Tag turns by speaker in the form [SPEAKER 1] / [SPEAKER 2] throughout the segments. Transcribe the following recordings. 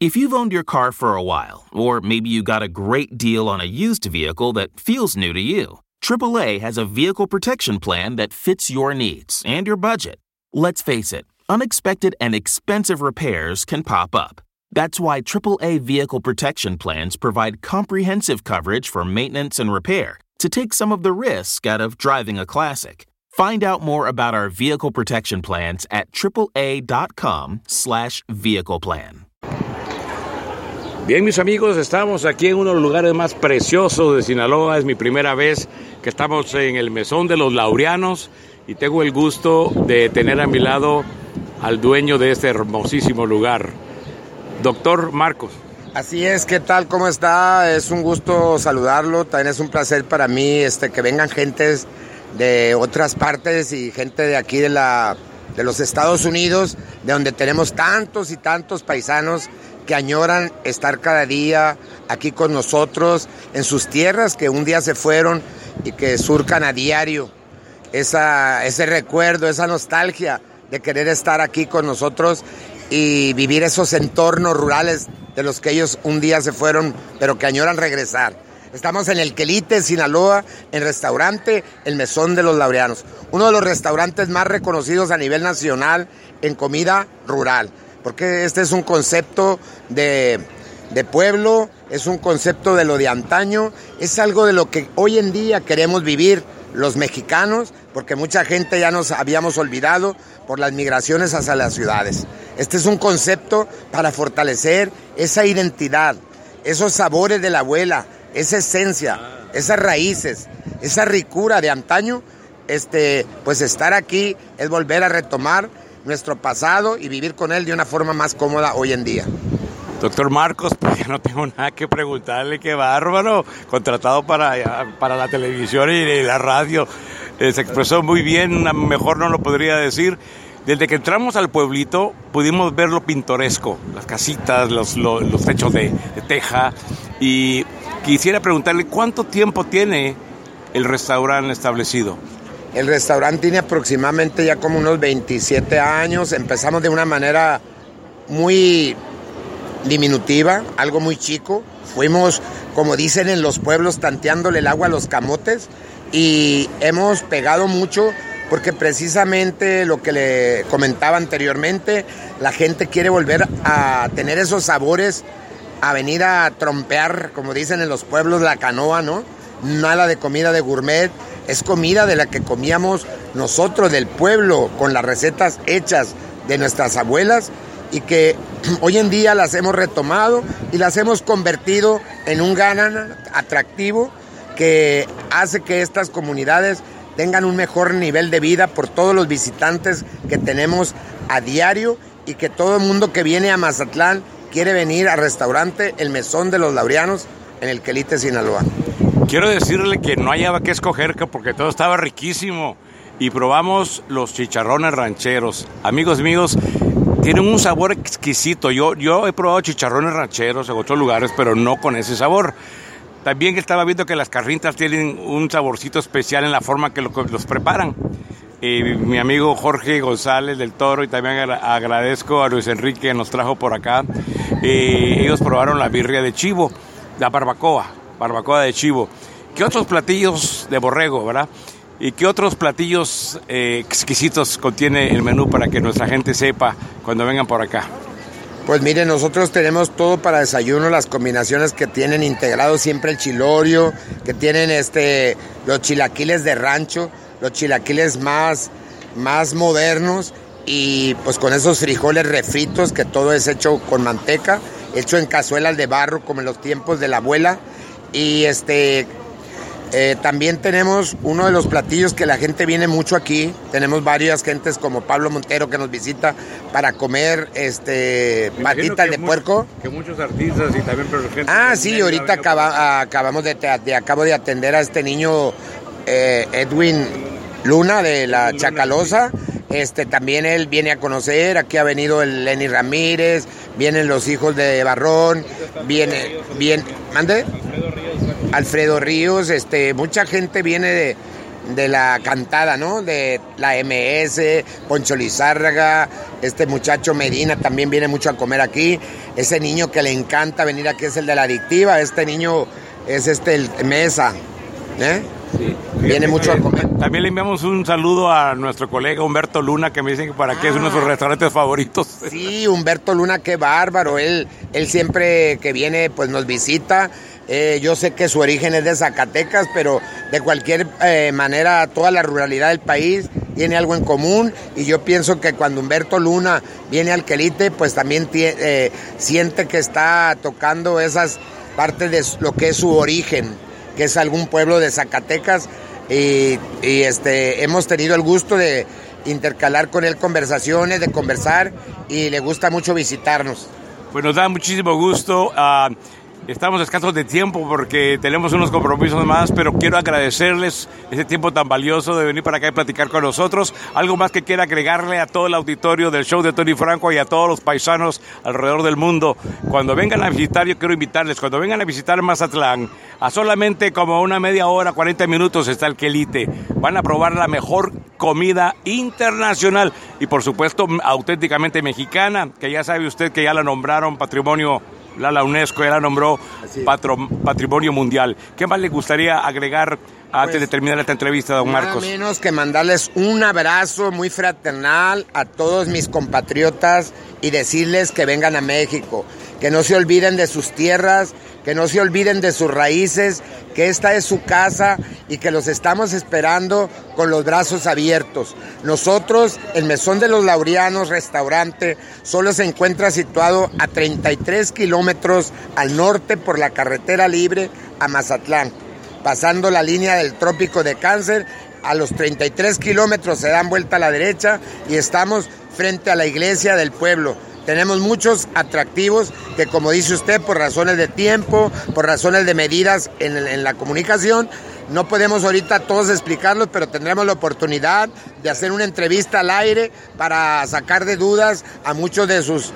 [SPEAKER 1] If you've owned your car for a while, or maybe you got a great deal on a used vehicle that feels new to you, AAA has a vehicle protection plan that fits your needs and your budget. Let's face it, unexpected and expensive repairs can pop up. That's why AAA vehicle protection plans provide comprehensive coverage for maintenance and repair to take some of the risk out of driving a classic. Find out more about our vehicle protection plans at AAA.com/slash vehicle plan.
[SPEAKER 2] Bien, mis amigos, estamos aquí en uno de los lugares más preciosos de Sinaloa. Es mi primera vez que estamos en el Mesón de los Laureanos y tengo el gusto de tener a mi lado al dueño de este hermosísimo lugar, doctor Marcos.
[SPEAKER 3] Así es, ¿qué tal? ¿Cómo está? Es un gusto saludarlo. También es un placer para mí este, que vengan gentes de otras partes y gente de aquí de, la, de los Estados Unidos, de donde tenemos tantos y tantos paisanos que añoran estar cada día aquí con nosotros en sus tierras que un día se fueron y que surcan a diario esa, ese recuerdo, esa nostalgia de querer estar aquí con nosotros y vivir esos entornos rurales de los que ellos un día se fueron, pero que añoran regresar. Estamos en el Quelite, Sinaloa, en restaurante El Mesón de los Laureanos, uno de los restaurantes más reconocidos a nivel nacional en comida rural porque este es un concepto de, pueblo, es un concepto de lo de antaño, es algo de lo que hoy en día queremos vivir los mexicanos, porque mucha gente ya nos habíamos olvidado por las migraciones hacia las ciudades. Este es un concepto para fortalecer esa identidad, esos sabores de la abuela, esa esencia, esas raíces, esa ricura de antaño, este, pues estar aquí es volver a retomar nuestro pasado y vivir con él de una forma más cómoda hoy en día.
[SPEAKER 2] Doctor Marcos, pues ya no tengo nada que preguntarle, qué bárbaro, contratado para, para la televisión y la radio. Eh, se expresó muy bien, mejor no lo podría decir. Desde que entramos al pueblito pudimos ver lo pintoresco, las casitas, los, los, techos de, de teja. Y quisiera preguntarle cuánto tiempo tiene el restaurante establecido.
[SPEAKER 3] El restaurante tiene aproximadamente ya como unos 27 años. Empezamos de una manera muy diminutiva, algo muy chico. Fuimos, como dicen en los pueblos, tanteándole el agua a los camotes y hemos pegado mucho porque precisamente lo que le comentaba anteriormente, la gente quiere volver a tener esos sabores, a venir a trompear, como dicen en los pueblos, la canoa, ¿no? Nada de comida de gourmet, es comida de la que comíamos nosotros del pueblo con las recetas hechas de nuestras abuelas y que hoy en día las hemos retomado y las hemos convertido en un ganan atractivo que hace que estas comunidades tengan un mejor nivel de vida por todos los visitantes que tenemos a diario y que todo el mundo que viene a Mazatlán quiere venir al restaurante El Mesón de los Laureanos en el Quelite, Sinaloa.
[SPEAKER 2] Quiero decirle que no hallaba que escoger porque todo estaba riquísimo y probamos los chicharrones rancheros. Amigos míos, tienen un sabor exquisito. Yo, yo he probado chicharrones rancheros en otros lugares, pero no con ese sabor. También estaba viendo que las carritas tienen un saborcito especial en la forma que los preparan. mi amigo Jorge González del Toro y también agradezco a Luis Enrique que nos trajo por acá. Eh, ellos probaron la birria de chivo, la barbacoa, barbacoa de chivo. ¿Qué otros platillos de borrego, verdad? ¿Y qué otros platillos eh, exquisitos contiene el menú para que nuestra gente sepa cuando vengan por acá?
[SPEAKER 3] Pues miren, nosotros tenemos todo para desayuno, las combinaciones que tienen integrado siempre el chilorio, que tienen este, los chilaquiles de rancho, los chilaquiles más, más modernos y pues con esos frijoles refritos que todo es hecho con manteca, hecho en cazuelas de barro como en los tiempos de la abuela y este eh, también tenemos uno de los platillos que la gente viene mucho aquí. Tenemos varias gentes como Pablo Montero que nos visita para comer este patitas de puerco.
[SPEAKER 2] Que muchos artistas y también
[SPEAKER 3] Ah, sí, ahorita acabamos de, acabo de atender a este niño eh, Edwin Luna de la Chacalosa. Este también él viene a conocer, aquí ha venido el Lenny Ramírez, vienen los hijos de Barrón, viene, bien, ¿mande? Alfredo Ríos, este, mucha gente viene de, de la cantada, ¿no? De la MS, Poncho Lizárraga, este muchacho Medina también viene mucho a comer aquí. Ese niño que le encanta venir aquí es el de la adictiva, este niño es este el Mesa, ¿eh? Viene mucho a comer.
[SPEAKER 2] También le enviamos un saludo a nuestro colega Humberto Luna, que me dicen que para qué es uno de sus ah. restaurantes favoritos.
[SPEAKER 3] Sí, Humberto Luna, qué bárbaro. Él, él siempre que viene, pues nos visita. Eh, yo sé que su origen es de Zacatecas, pero de cualquier eh, manera toda la ruralidad del país tiene algo en común y yo pienso que cuando Humberto Luna viene al Quelite, pues también eh, siente que está tocando esas partes de lo que es su origen que es algún pueblo de Zacatecas y, este, hemos tenido el gusto de intercalar con él conversaciones, de conversar y le gusta mucho visitarnos.
[SPEAKER 2] Pues nos da muchísimo gusto. Uh, Estamos escasos de tiempo porque tenemos unos compromisos más, pero quiero agradecerles ese tiempo tan valioso de venir para acá y platicar con nosotros. Algo más que quiera agregarle a todo el auditorio del show de Tony Franco y a todos los paisanos alrededor del mundo. Cuando vengan a visitar, yo quiero invitarles, cuando vengan a visitar Mazatlán, a solamente como una media hora, 40 minutos está el Quelite. Van a probar la mejor comida internacional y por supuesto auténticamente mexicana, que ya sabe usted que ya la nombraron patrimonio la, UNESCO ya la nombró Patrimonio Mundial. ¿Qué más le gustaría agregar antes de pues, terminar esta entrevista, don Marcos?
[SPEAKER 3] Nada menos que mandarles un abrazo muy fraternal a todos mis compatriotas y decirles que vengan a México, que no se olviden de sus tierras, que no se olviden de sus raíces, que esta es su casa y que los estamos esperando con los brazos abiertos. Nosotros, el Mesón de los Laureanos Restaurante, solo se encuentra situado a 33 kilómetros al norte por la carretera libre a Mazatlán, pasando la línea del Trópico de Cáncer. A los 33 kilómetros se dan vuelta a la derecha y estamos frente a la iglesia del pueblo tenemos muchos atractivos que, como dice usted, por razones de tiempo, por razones de medidas en, la comunicación, no podemos ahorita todos explicarlos, pero tendremos la oportunidad de hacer una entrevista al aire para sacar de dudas a muchos de sus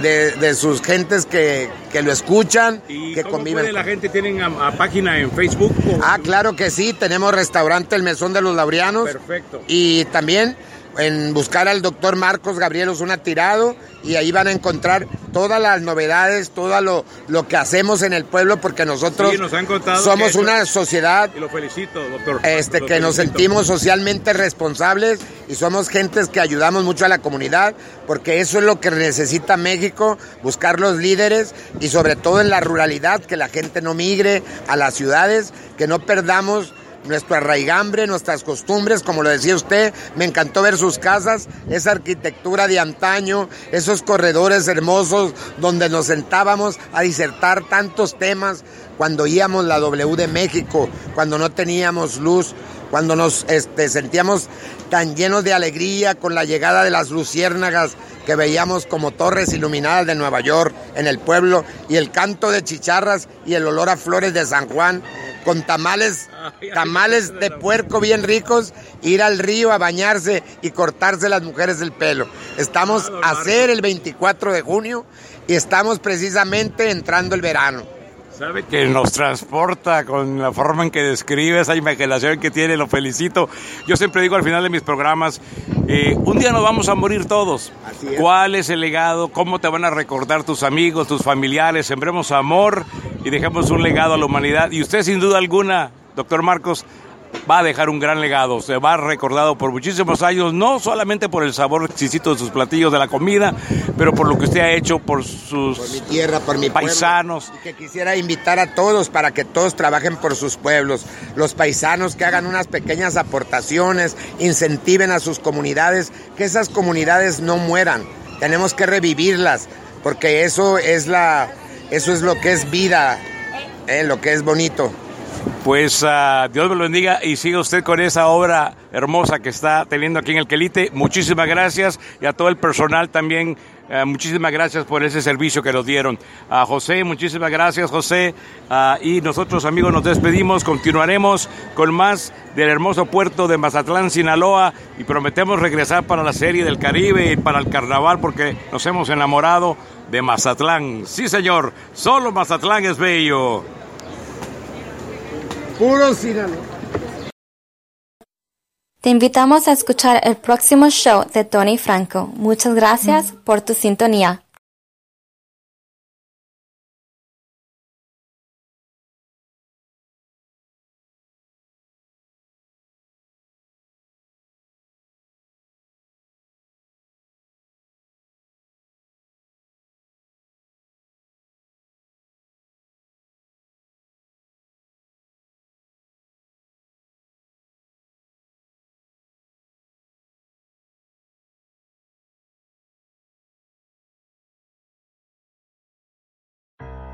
[SPEAKER 3] de, sus gentes que, lo escuchan,
[SPEAKER 2] ¿Y
[SPEAKER 3] que
[SPEAKER 2] cómo conviven. Puede la gente tienen a, página en Facebook?
[SPEAKER 3] Ah, claro que sí, tenemos restaurante El Mesón de los Laureanos.
[SPEAKER 2] Perfecto.
[SPEAKER 3] Y también en buscar al doctor Marcos Gabriel Osuna Tirado y ahí van a encontrar todas las novedades, todo lo, lo que hacemos en el pueblo, porque nosotros somos una sociedad
[SPEAKER 2] y lo felicito, doctor.
[SPEAKER 3] Este, que nos sentimos socialmente responsables y somos gentes que ayudamos mucho a la comunidad, porque eso es lo que necesita México, buscar los líderes y sobre todo en la ruralidad, que la gente no migre a las ciudades, que no perdamos nuestro arraigambre, nuestras costumbres, como lo decía usted, me encantó ver sus casas, esa arquitectura de antaño, esos corredores hermosos donde nos sentábamos a disertar tantos temas cuando íbamos la W de México, cuando no teníamos luz, cuando nos este, sentíamos tan llenos de alegría con la llegada de las luciérnagas que veíamos como torres iluminadas de Nueva York en el pueblo y el canto de chicharras y el olor a flores de San Juan con tamales, tamales de puerco bien ricos, ir al río a bañarse y cortarse las mujeres el pelo. Estamos a hacer el 24 de junio y estamos precisamente entrando el verano.
[SPEAKER 2] Sabe que nos transporta con la forma en que describe esa imaginación que tiene, lo felicito. Yo siempre digo al final de mis programas, eh, un día nos vamos a morir todos. ¿Cuál es el legado? ¿Cómo te van a recordar tus amigos, tus familiares? Sembremos amor y dejemos un legado a la humanidad. Y usted sin duda alguna, doctor Marcos, va a dejar un gran legado, se va a recordado por muchísimos años, no solamente por el sabor exquisito de sus platillos, de la comida, pero por lo que usted ha hecho por sus
[SPEAKER 3] por mi tierra, por mi
[SPEAKER 2] paisanos.
[SPEAKER 3] y que quisiera invitar a todos para que todos trabajen por sus pueblos, los paisanos que hagan unas pequeñas aportaciones, incentiven a sus comunidades, que esas comunidades no mueran, tenemos que revivirlas, porque eso es la eso es lo que es vida, eh, lo que es bonito.
[SPEAKER 2] Pues uh, Dios me lo bendiga y siga usted con esa obra hermosa que está teniendo aquí en el Quelite. Muchísimas gracias y a todo el personal también. Uh, muchísimas gracias por ese servicio que nos dieron. A José, muchísimas gracias José. Uh, y nosotros amigos nos despedimos. Continuaremos con más del hermoso puerto de Mazatlán, Sinaloa. Y prometemos regresar para la serie del Caribe y para el carnaval porque nos hemos enamorado de Mazatlán. Sí señor, solo Mazatlán es bello.
[SPEAKER 3] Puro Sinaloa.
[SPEAKER 4] Te invitamos a escuchar el próximo show de Tony Franco. Muchas gracias por tu sintonía.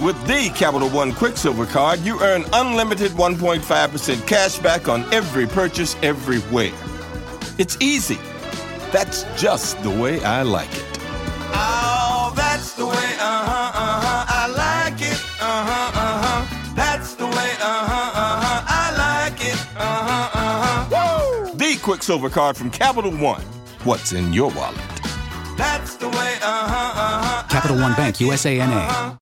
[SPEAKER 5] With the Capital One Quicksilver Card, you earn unlimited 1.5% cash back on every purchase everywhere. It's easy. That's just the way I like it. Oh, that's the way, uh huh, uh huh, I like it. Uh huh, uh huh. That's the way, uh huh, uh huh, I like it. Uh huh, uh huh. Woo! The Quicksilver Card from Capital One. What's in your wallet? That's the way, uh huh, uh huh.
[SPEAKER 6] Capital One Bank, USANA.